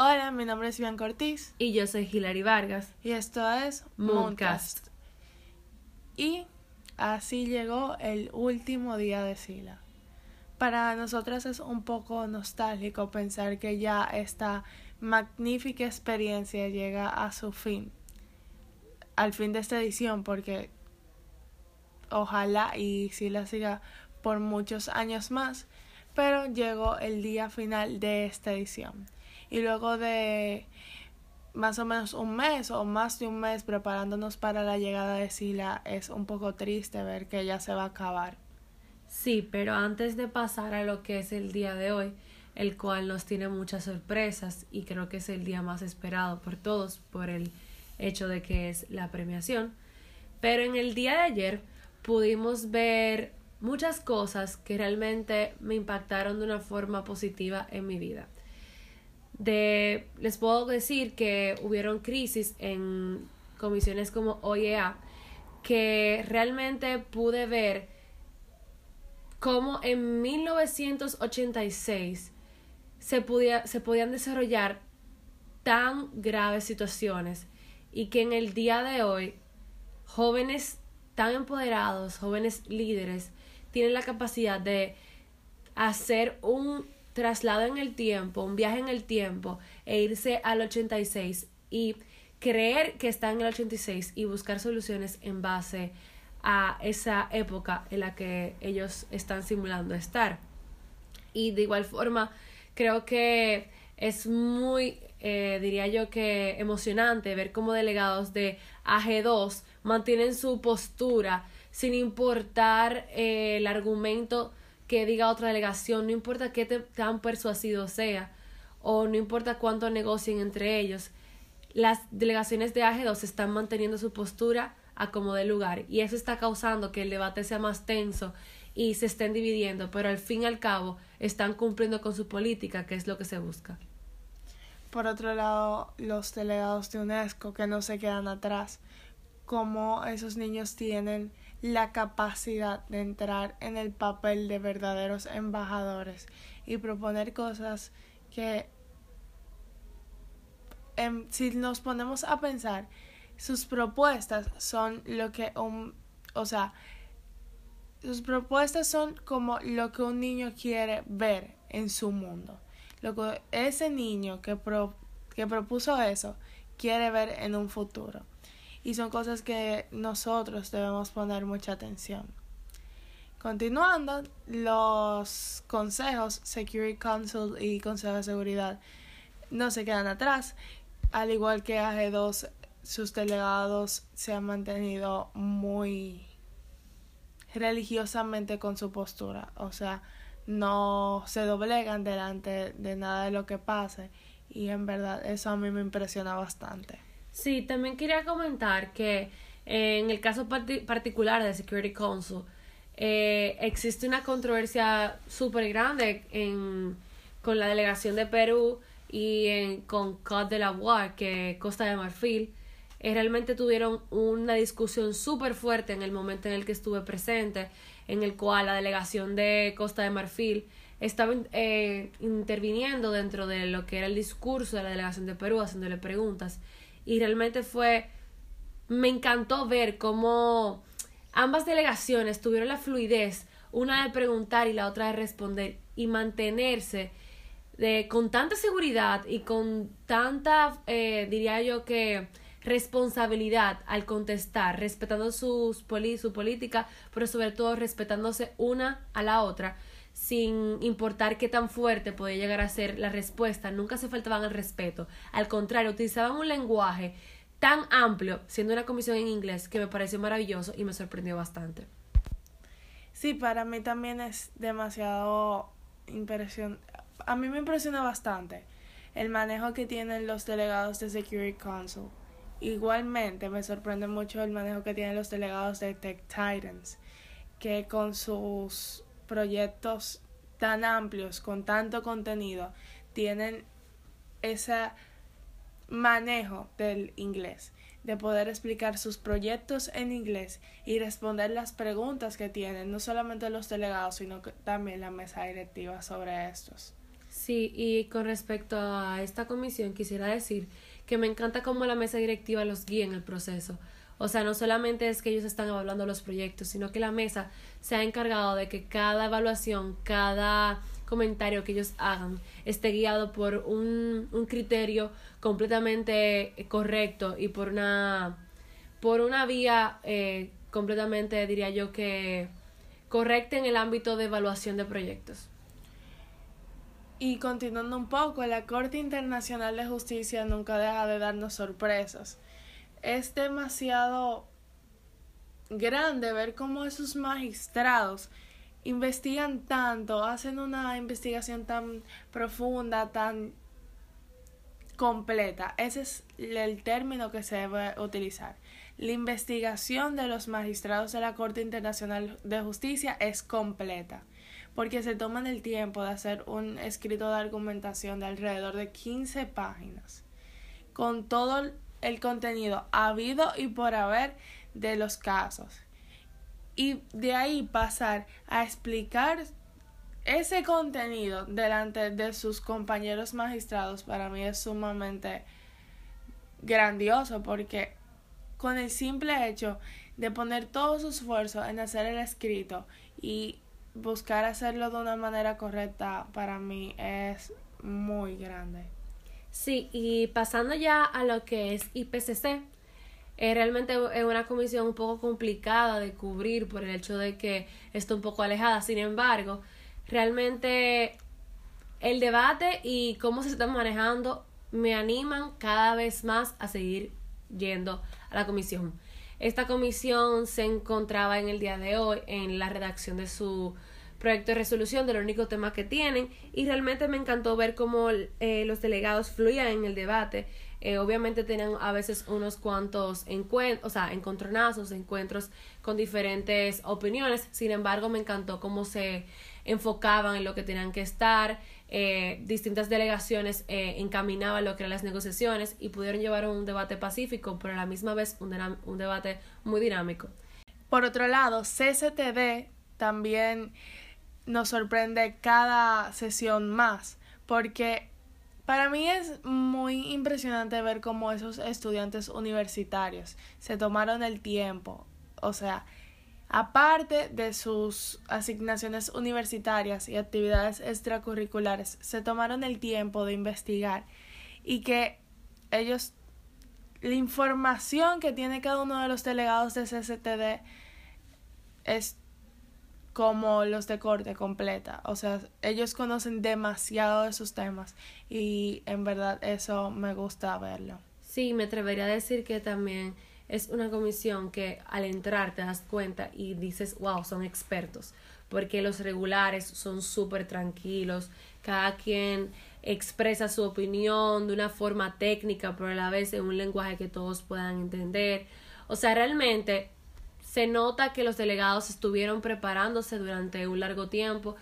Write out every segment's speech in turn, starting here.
Hola, mi nombre es Bianca Ortiz. Y yo soy Hilary Vargas. Y esto es Mooncast. Y así llegó el último día de Sila. Para nosotras es un poco nostálgico pensar que ya esta magnífica experiencia llega a su fin. Al fin de esta edición, porque ojalá y Sila siga por muchos años más. Pero llegó el día final de esta edición y luego de más o menos un mes o más de un mes preparándonos para la llegada de Sila, es un poco triste ver que ya se va a acabar. Sí, pero antes de pasar a lo que es el día de hoy, el cual nos tiene muchas sorpresas y creo que es el día más esperado por todos por el hecho de que es la premiación. Pero en el día de ayer pudimos ver muchas cosas que realmente me impactaron de una forma positiva en mi vida de, les puedo decir que hubieron crisis en comisiones como OEA que realmente pude ver cómo en 1986 se, podía, se podían desarrollar tan graves situaciones y que en el día de hoy jóvenes tan empoderados, jóvenes líderes, tienen la capacidad de hacer un traslado en el tiempo, un viaje en el tiempo e irse al 86 y creer que está en el 86 y buscar soluciones en base a esa época en la que ellos están simulando estar. Y de igual forma, creo que es muy, eh, diría yo que emocionante ver cómo delegados de AG2 mantienen su postura sin importar eh, el argumento que diga otra delegación, no importa qué tan persuasivo sea o no importa cuánto negocien entre ellos, las delegaciones de AG2 están manteniendo su postura a como de lugar y eso está causando que el debate sea más tenso y se estén dividiendo, pero al fin y al cabo están cumpliendo con su política, que es lo que se busca. Por otro lado, los delegados de UNESCO que no se quedan atrás, como esos niños tienen la capacidad de entrar en el papel de verdaderos embajadores y proponer cosas que em, si nos ponemos a pensar sus propuestas son lo que un o sea sus propuestas son como lo que un niño quiere ver en su mundo. Lo que ese niño que, que propuso eso quiere ver en un futuro y son cosas que nosotros debemos poner mucha atención. Continuando, los consejos Security Council y Consejo de Seguridad no se quedan atrás, al igual que AG2, sus delegados se han mantenido muy religiosamente con su postura, o sea, no se doblegan delante de nada de lo que pase y en verdad eso a mí me impresiona bastante. Sí, también quería comentar que eh, en el caso particular de Security Council eh, existe una controversia súper grande en, con la delegación de Perú y en, con Côte de la Voix, que Costa de Marfil. Eh, realmente tuvieron una discusión súper fuerte en el momento en el que estuve presente, en el cual la delegación de Costa de Marfil estaba interviniendo dentro de lo que era el discurso de la delegación de Perú, haciéndole preguntas y realmente fue, me encantó ver cómo ambas delegaciones tuvieron la fluidez, una de preguntar y la otra de responder y mantenerse de, con tanta seguridad y con tanta, eh, diría yo que, responsabilidad al contestar, respetando sus su política, pero sobre todo respetándose una a la otra, sin importar qué tan fuerte podía llegar a ser la respuesta, nunca se faltaban el respeto. Al contrario, utilizaban un lenguaje tan amplio, siendo una comisión en inglés, que me pareció maravilloso y me sorprendió bastante. Sí, para mí también es demasiado impresión. A mí me impresiona bastante el manejo que tienen los delegados de Security Council. Igualmente me sorprende mucho el manejo que tienen los delegados de Tech Titans, que con sus proyectos tan amplios, con tanto contenido, tienen ese manejo del inglés, de poder explicar sus proyectos en inglés y responder las preguntas que tienen, no solamente los delegados, sino también la mesa directiva sobre estos. Sí, y con respecto a esta comisión quisiera decir que me encanta cómo la mesa directiva los guía en el proceso. O sea, no solamente es que ellos están evaluando los proyectos, sino que la mesa se ha encargado de que cada evaluación, cada comentario que ellos hagan esté guiado por un, un criterio completamente correcto y por una, por una vía eh, completamente, diría yo, que correcta en el ámbito de evaluación de proyectos. Y continuando un poco, la Corte Internacional de Justicia nunca deja de darnos sorpresas. Es demasiado grande ver cómo esos magistrados investigan tanto, hacen una investigación tan profunda, tan completa. Ese es el término que se debe utilizar. La investigación de los magistrados de la Corte Internacional de Justicia es completa, porque se toman el tiempo de hacer un escrito de argumentación de alrededor de 15 páginas, con todo el contenido habido y por haber de los casos. Y de ahí pasar a explicar ese contenido delante de sus compañeros magistrados para mí es sumamente grandioso porque con el simple hecho de poner todo su esfuerzo en hacer el escrito y buscar hacerlo de una manera correcta para mí es muy grande. Sí, y pasando ya a lo que es IPCC, eh, realmente es una comisión un poco complicada de cubrir por el hecho de que está un poco alejada. Sin embargo, realmente el debate y cómo se está manejando me animan cada vez más a seguir yendo a la comisión. Esta comisión se encontraba en el día de hoy en la redacción de su proyecto de resolución del único tema que tienen y realmente me encantó ver cómo eh, los delegados fluían en el debate. Eh, obviamente tenían a veces unos cuantos encuentros, o sea, encontronazos, encuentros con diferentes opiniones. Sin embargo, me encantó cómo se enfocaban en lo que tenían que estar, eh, distintas delegaciones eh, encaminaban lo que eran las negociaciones y pudieron llevar un debate pacífico, pero a la misma vez un, un debate muy dinámico. Por otro lado, CCTD también nos sorprende cada sesión más, porque para mí es muy impresionante ver cómo esos estudiantes universitarios se tomaron el tiempo, o sea, Aparte de sus asignaciones universitarias y actividades extracurriculares, se tomaron el tiempo de investigar y que ellos, la información que tiene cada uno de los delegados de CCTD es como los de corte completa. O sea, ellos conocen demasiado de sus temas y en verdad eso me gusta verlo. Sí, me atrevería a decir que también es una comisión que al entrar te das cuenta y dices, wow, son expertos, porque los regulares son súper tranquilos, cada quien expresa su opinión de una forma técnica, pero a la vez en un lenguaje que todos puedan entender. O sea, realmente se nota que los delegados estuvieron preparándose durante un largo tiempo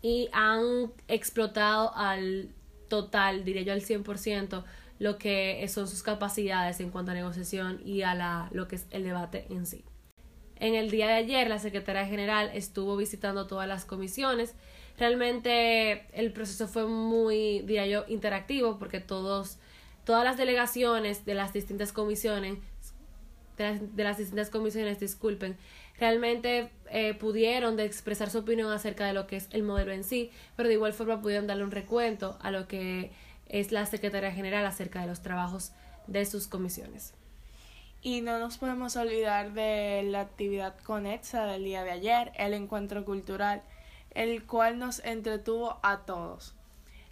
y han explotado al total, diría yo al 100%, lo que son sus capacidades en cuanto a negociación y a la, lo que es el debate en sí. En el día de ayer, la secretaria general estuvo visitando todas las comisiones. Realmente el proceso fue muy, diría yo, interactivo porque todos, todas las delegaciones de las distintas comisiones, de las, distintas comisiones, disculpen, realmente eh, pudieron de expresar su opinión acerca de lo que es el modelo en sí, pero de igual forma pudieron darle un recuento a lo que es la secretaria general acerca de los trabajos de sus comisiones. Y no nos podemos olvidar de la actividad conexa del día de ayer, el encuentro cultural, el cual nos entretuvo a todos.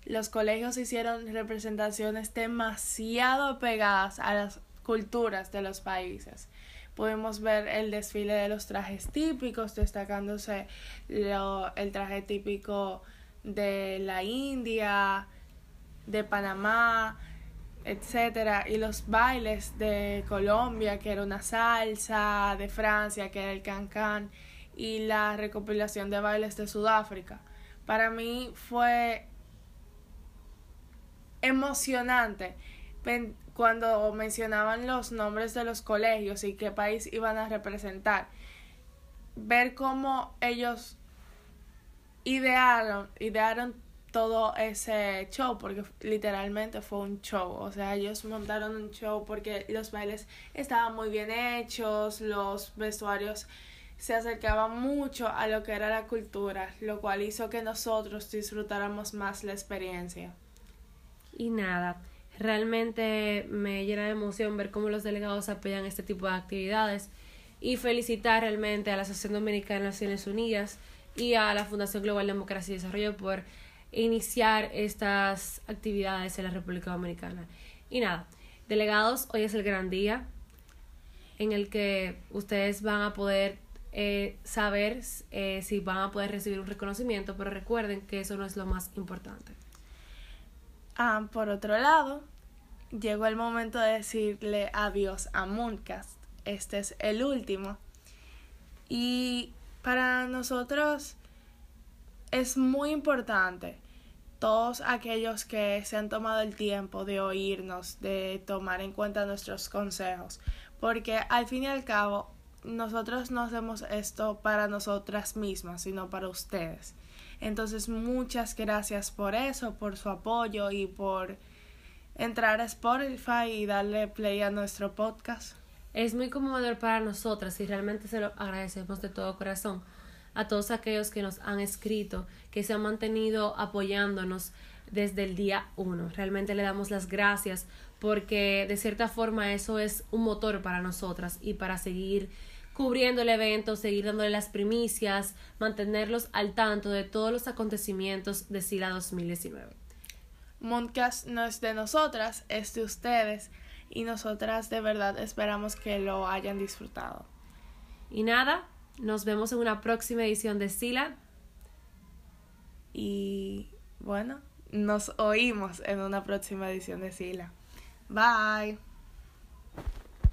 Los colegios hicieron representaciones demasiado pegadas a las culturas de los países. Pudimos ver el desfile de los trajes típicos, destacándose el traje típico de la India, de Panamá, etcétera, y los bailes de Colombia, que era una salsa, de Francia, que era el cancán, y la recopilación de bailes de Sudáfrica. Para mí fue emocionante cuando mencionaban los nombres de los colegios y qué país iban a representar. Ver cómo ellos idearon, idearon todo ese show, porque literalmente fue un show. O sea, ellos montaron un show porque los bailes estaban muy bien hechos, los vestuarios se acercaban mucho a lo que era la cultura, lo cual hizo que nosotros disfrutáramos más la experiencia. Y nada, realmente me llena de emoción ver cómo los delegados apoyan este tipo de actividades y felicitar realmente a la Asociación Dominicana de Naciones Unidas y a la Fundación Global Democracia y Desarrollo por iniciar estas actividades en la República Dominicana. Y nada, delegados, hoy es el gran día en el que ustedes van a poder eh, saber eh, si van a poder recibir un reconocimiento, pero recuerden que eso no es lo más importante. Ah, por otro lado, llegó el momento de decirle adiós a Mooncast. Este es el último. Y para nosotros es muy importante todos aquellos que se han tomado el tiempo de oírnos, de tomar en cuenta nuestros consejos, porque al fin y al cabo nosotros no hacemos esto para nosotras mismas, sino para ustedes. Entonces muchas gracias por eso, por su apoyo y por entrar a Spotify y darle play a nuestro podcast. Es muy conmovedor para nosotras y realmente se lo agradecemos de todo corazón a todos aquellos que nos han escrito, que se han mantenido apoyándonos desde el día uno. Realmente le damos las gracias porque de cierta forma eso es un motor para nosotras y para seguir cubriendo el evento, seguir dándole las primicias, mantenerlos al tanto de todos los acontecimientos de SILA 2019. Moncast no es de nosotras, es de ustedes y nosotras de verdad esperamos que lo hayan disfrutado. Y nada, nos vemos en una próxima edición de Sila. Y bueno, nos oímos en una próxima edición de Sila. Bye.